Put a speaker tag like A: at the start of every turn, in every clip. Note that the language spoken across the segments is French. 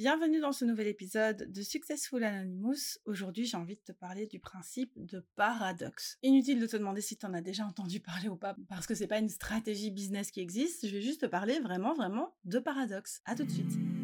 A: Bienvenue dans ce nouvel épisode de Successful Anonymous. Aujourd'hui, j'ai envie de te parler du principe de paradoxe. Inutile de te demander si tu en as déjà entendu parler ou pas, parce que c'est pas une stratégie business qui existe. Je vais juste te parler vraiment, vraiment de paradoxe. À tout de suite.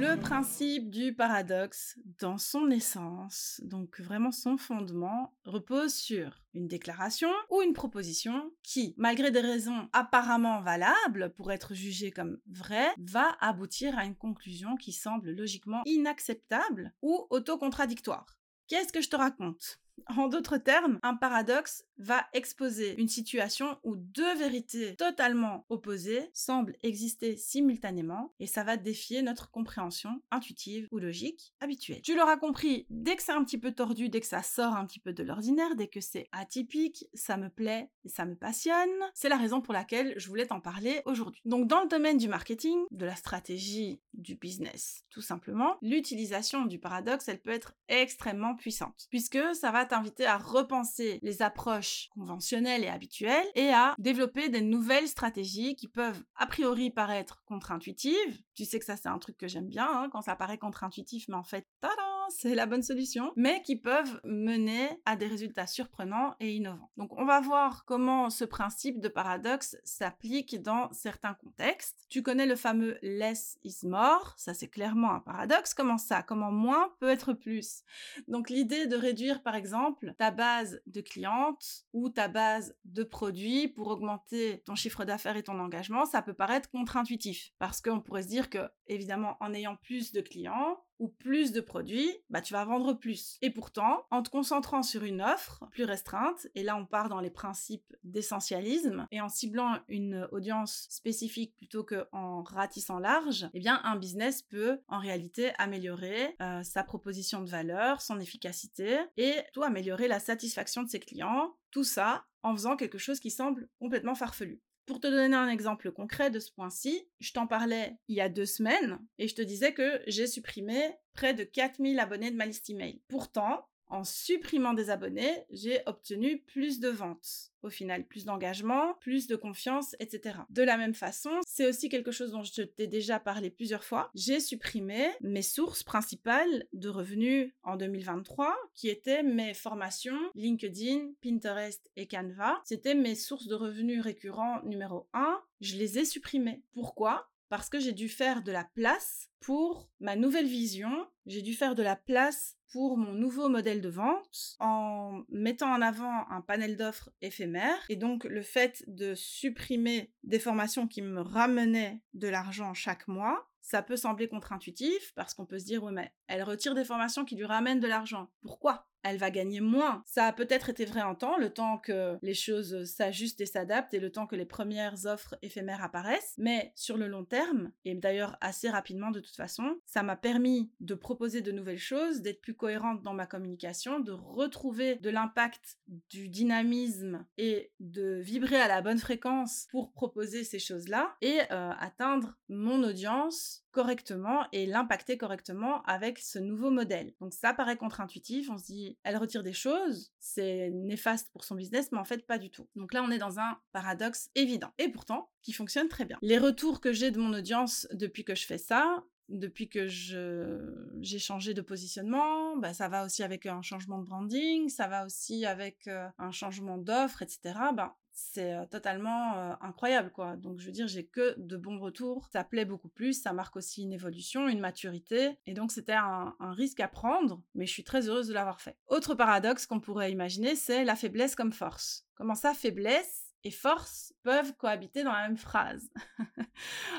A: Le principe du paradoxe, dans son essence, donc vraiment son fondement, repose sur une déclaration ou une proposition qui, malgré des raisons apparemment valables pour être jugées comme vraies, va aboutir à une conclusion qui semble logiquement inacceptable ou autocontradictoire. Qu'est-ce que je te raconte? En d'autres termes, un paradoxe va exposer une situation où deux vérités totalement opposées semblent exister simultanément et ça va défier notre compréhension intuitive ou logique habituelle. Tu l'auras compris, dès que c'est un petit peu tordu, dès que ça sort un petit peu de l'ordinaire, dès que c'est atypique, ça me plaît ça me passionne. C'est la raison pour laquelle je voulais t'en parler aujourd'hui. Donc dans le domaine du marketing, de la stratégie, du business, tout simplement, l'utilisation du paradoxe, elle peut être extrêmement puissante puisque ça va t'inviter à repenser les approches conventionnelles et habituelles et à développer des nouvelles stratégies qui peuvent a priori paraître contre-intuitives. Tu sais que ça c'est un truc que j'aime bien hein, quand ça paraît contre-intuitif, mais en fait, tada c'est la bonne solution, mais qui peuvent mener à des résultats surprenants et innovants. Donc on va voir comment ce principe de paradoxe s'applique dans certains contextes. Tu connais le fameux less is more, ça c'est clairement un paradoxe. Comment ça? Comment moins peut être plus? Donc l'idée de réduire par exemple ta base de clientes ou ta base de produits pour augmenter ton chiffre d'affaires et ton engagement, ça peut paraître contre-intuitif parce qu'on pourrait se dire que évidemment en ayant plus de clients, ou plus de produits, bah tu vas vendre plus. Et pourtant, en te concentrant sur une offre plus restreinte, et là on part dans les principes d'essentialisme, et en ciblant une audience spécifique plutôt qu'en ratissant large, eh bien un business peut en réalité améliorer euh, sa proposition de valeur, son efficacité, et tout améliorer la satisfaction de ses clients, tout ça en faisant quelque chose qui semble complètement farfelu. Pour te donner un exemple concret de ce point-ci, je t'en parlais il y a deux semaines et je te disais que j'ai supprimé près de 4000 abonnés de ma liste email. Pourtant, en supprimant des abonnés, j'ai obtenu plus de ventes. Au final, plus d'engagement, plus de confiance, etc. De la même façon, c'est aussi quelque chose dont je t'ai déjà parlé plusieurs fois. J'ai supprimé mes sources principales de revenus en 2023, qui étaient mes formations LinkedIn, Pinterest et Canva. C'était mes sources de revenus récurrents numéro 1. Je les ai supprimées. Pourquoi? Parce que j'ai dû faire de la place pour ma nouvelle vision, j'ai dû faire de la place pour mon nouveau modèle de vente en mettant en avant un panel d'offres éphémères. Et donc le fait de supprimer des formations qui me ramenaient de l'argent chaque mois, ça peut sembler contre-intuitif parce qu'on peut se dire, oui, mais elle retire des formations qui lui ramènent de l'argent. Pourquoi? Elle va gagner moins. Ça a peut-être été vrai en temps, le temps que les choses s'ajustent et s'adaptent et le temps que les premières offres éphémères apparaissent, mais sur le long terme, et d'ailleurs assez rapidement de toute façon, ça m'a permis de proposer de nouvelles choses, d'être plus cohérente dans ma communication, de retrouver de l'impact, du dynamisme et de vibrer à la bonne fréquence pour proposer ces choses-là et euh, atteindre mon audience correctement et l'impacter correctement avec ce nouveau modèle. Donc ça paraît contre-intuitif, on se dit elle retire des choses, c'est néfaste pour son business, mais en fait pas du tout. Donc là on est dans un paradoxe évident et pourtant qui fonctionne très bien. Les retours que j'ai de mon audience depuis que je fais ça, depuis que j'ai changé de positionnement, bah, ça va aussi avec un changement de branding, ça va aussi avec euh, un changement d'offre, etc. Bah, c'est totalement incroyable quoi. Donc je veux dire, j'ai que de bons retours. Ça plaît beaucoup plus, ça marque aussi une évolution, une maturité. Et donc c'était un, risque à prendre, mais je suis très heureuse de l'avoir fait. Autre paradoxe qu'on pourrait imaginer, c'est la faiblesse comme force. Comment ça, faiblesse et force peuvent cohabiter dans la même phrase?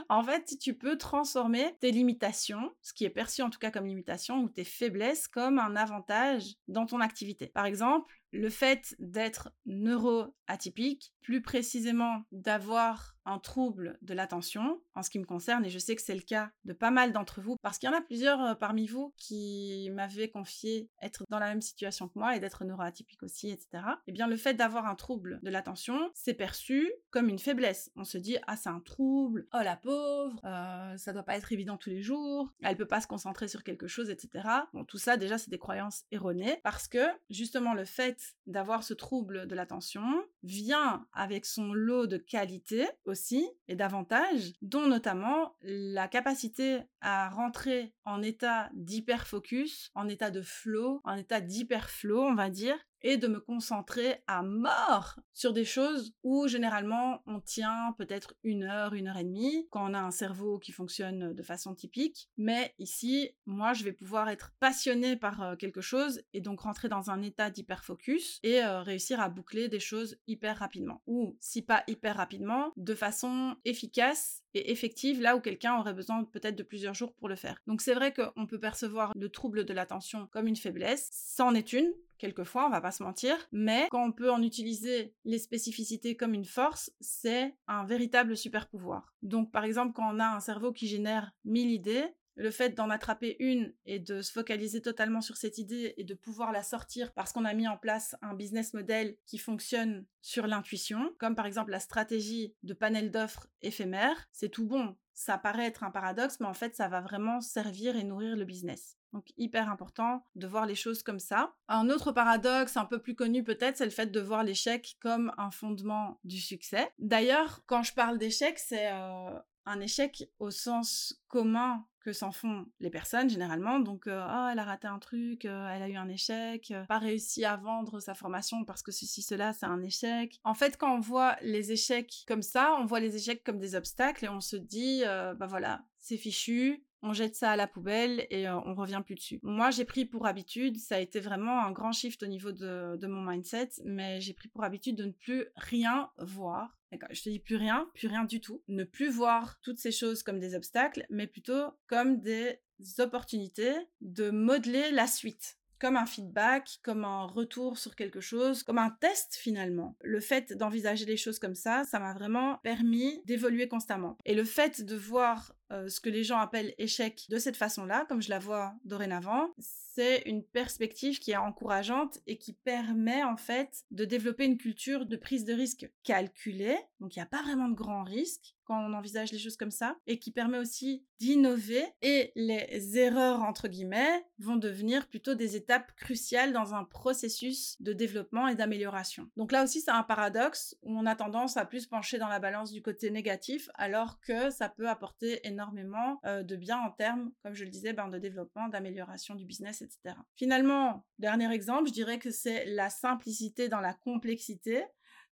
A: en fait, tu peux transformer tes limitations, ce qui est perçu en tout cas comme limitation, ou tes faiblesses comme un avantage dans ton activité. Par exemple, le fait d'être neuroatypique, plus précisément d'avoir un trouble de l'attention en ce qui me concerne, et je sais que c'est le cas de pas mal d'entre vous, parce qu'il y en a plusieurs euh, parmi vous qui m'avaient confié être dans la même situation que moi et d'être neuroatypique aussi, etc. Eh bien, le fait d'avoir un trouble de l'attention, c'est perçu comme une faiblesse. On se dit, ah, c'est un trouble, oh la pauvre, euh, ça doit pas être évident tous les jours, elle peut pas se concentrer sur quelque chose, etc. Bon, tout ça, déjà, c'est des croyances erronées, parce que justement, le fait d'avoir ce trouble de l'attention vient avec son lot de qualités aussi et d'avantages, dont notamment la capacité à rentrer en état d'hyperfocus, en état de flow, en état d'hyperflow, on va dire, et de me concentrer à mort sur des choses où généralement on tient peut-être une heure, une heure et demie, quand on a un cerveau qui fonctionne de façon typique. Mais ici, moi, je vais pouvoir être passionné par euh, quelque chose et donc rentrer dans un état d'hyperfocus et euh, réussir à boucler des choses hyper rapidement. Ou si pas hyper rapidement, de façon efficace et effective là où quelqu'un aurait besoin peut-être de plusieurs jours pour le faire. Donc c'est vrai qu'on peut percevoir le trouble de l'attention comme une faiblesse, c'en est une, quelquefois, on va pas se mentir, mais quand on peut en utiliser les spécificités comme une force, c'est un véritable super pouvoir. Donc par exemple, quand on a un cerveau qui génère 1000 idées, le fait d'en attraper une et de se focaliser totalement sur cette idée et de pouvoir la sortir parce qu'on a mis en place un business model qui fonctionne sur l'intuition, comme par exemple la stratégie de panel d'offres éphémères, c'est tout bon. Ça paraît être un paradoxe, mais en fait, ça va vraiment servir et nourrir le business. Donc hyper important de voir les choses comme ça. Un autre paradoxe un peu plus connu peut-être, c'est le fait de voir l'échec comme un fondement du succès. D'ailleurs, quand je parle d'échec, c'est euh, un échec au sens commun que s'en font les personnes généralement. Donc, euh, oh, elle a raté un truc, euh, elle a eu un échec, pas réussi à vendre sa formation parce que ceci, cela, c'est un échec. En fait, quand on voit les échecs comme ça, on voit les échecs comme des obstacles et on se dit, bah voilà, c'est fichu, on jette ça à la poubelle et euh, on revient plus dessus. Moi, j'ai pris pour habitude, ça a été vraiment un grand shift au niveau de, mon mindset, mais j'ai pris pour habitude de ne plus rien voir. Je te dis plus rien, plus rien du tout. Ne plus voir toutes ces choses comme des obstacles, mais plutôt comme des opportunités de modeler la suite comme un feedback, comme un retour sur quelque chose, comme un test finalement. Le fait d'envisager les choses comme ça, ça m'a vraiment permis d'évoluer constamment. Et le fait de voir euh, ce que les gens appellent échec de cette façon-là, comme je la vois dorénavant, c'est une perspective qui est encourageante et qui permet en fait de développer une culture de prise de risque calculée. Donc il n'y a pas vraiment de grands risques quand on envisage les choses comme ça et qui permet aussi d'innover et les erreurs entre guillemets vont devenir plutôt des étapes cruciales dans un processus de développement et d'amélioration. Donc là aussi c'est un paradoxe où on a tendance à plus pencher dans la balance du côté négatif alors que ça peut apporter énormément euh, de bien en termes, comme je le disais, ben, de développement, d'amélioration du business etc. Finalement, dernier exemple, je dirais que c'est la simplicité dans la complexité.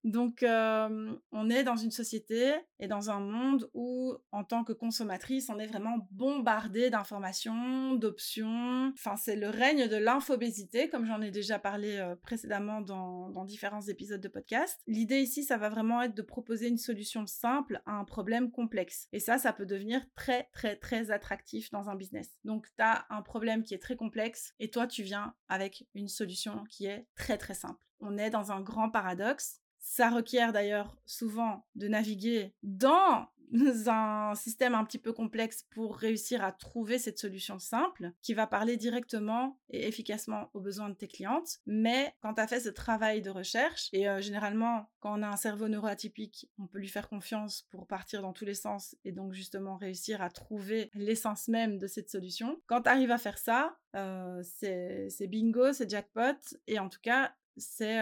A: Donc, on est dans une société et dans un monde où, en tant que consommatrice, on est vraiment bombardé d'informations, d'options. Enfin, c'est le règne de l'infobésité, comme j'en ai déjà parlé précédemment dans, dans, différents épisodes de podcast. L'idée ici, ça va vraiment être de proposer une solution simple à un problème complexe. Et ça, ça peut devenir très, très, très attractif dans un business. Donc, tu as un problème qui est très complexe et toi, tu viens avec une solution qui est très, très simple. On est dans un grand paradoxe ça requiert d'ailleurs souvent de naviguer dans un système un petit peu complexe pour réussir à trouver cette solution simple qui va parler directement et efficacement aux besoins de tes clientes. Mais quand tu as fait ce travail de recherche, et euh, généralement quand on a un cerveau neuroatypique, on peut lui faire confiance pour partir dans tous les sens et donc justement réussir à trouver l'essence même de cette solution. Quand tu arrives à faire ça, euh, c'est bingo, c'est jackpot, et en tout cas, c'est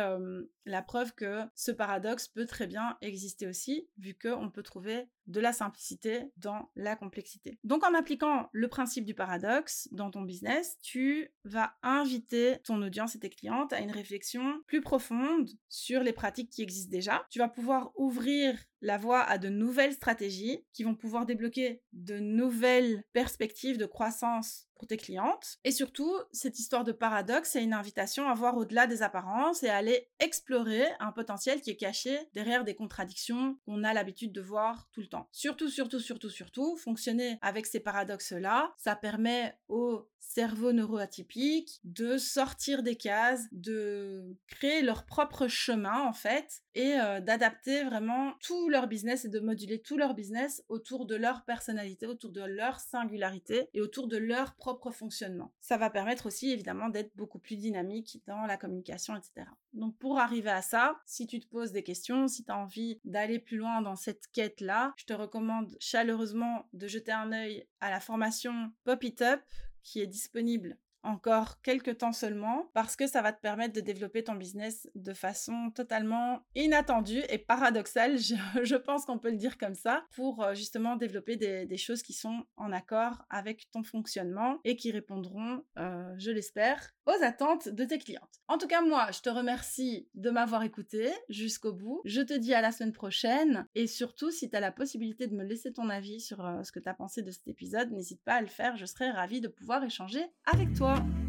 A: la preuve que ce paradoxe peut très bien exister aussi, vu qu'on peut trouver de la simplicité dans la complexité. Donc en appliquant le principe du paradoxe dans ton business, tu vas inviter ton audience et tes clientes à une réflexion plus profonde sur les pratiques qui existent déjà. Tu vas pouvoir ouvrir la voie à de nouvelles stratégies qui vont pouvoir débloquer de nouvelles perspectives de croissance pour tes clientes. Et surtout, cette histoire de paradoxe est une invitation à voir au-delà des apparences et à aller explorer un potentiel qui est caché derrière des contradictions qu'on a l'habitude de voir tout le temps. Surtout, surtout, surtout, surtout, fonctionner avec ces paradoxes-là, ça permet au cerveau neuroatypique de sortir des cases, de créer leur propre chemin en fait, et euh, d'adapter vraiment tout leur business et de moduler tout leur business autour de leur personnalité, autour de leur singularité et autour de leur propre fonctionnement. Ça va permettre aussi évidemment d'être beaucoup plus dynamique dans la communication, etc. Donc pour arriver à ça, si tu te poses des questions, si tu as envie d'aller plus loin dans cette quête-là, je te recommande chaleureusement de jeter un œil à la formation Pop It Up qui est disponible encore quelques temps seulement parce que ça va te permettre de développer ton business de façon totalement inattendue et paradoxale, je, pense qu'on peut le dire comme ça, pour euh, justement développer des, choses qui sont en accord avec ton fonctionnement et qui répondront, euh, je l'espère, aux attentes de tes clientes. En tout cas, moi, je te remercie de m'avoir écouté jusqu'au bout. Je te dis à la semaine prochaine et surtout, si tu as la possibilité de me laisser ton avis sur euh, ce que tu as pensé de cet épisode, n'hésite pas à le faire, je serai ravie de pouvoir échanger avec toi. that.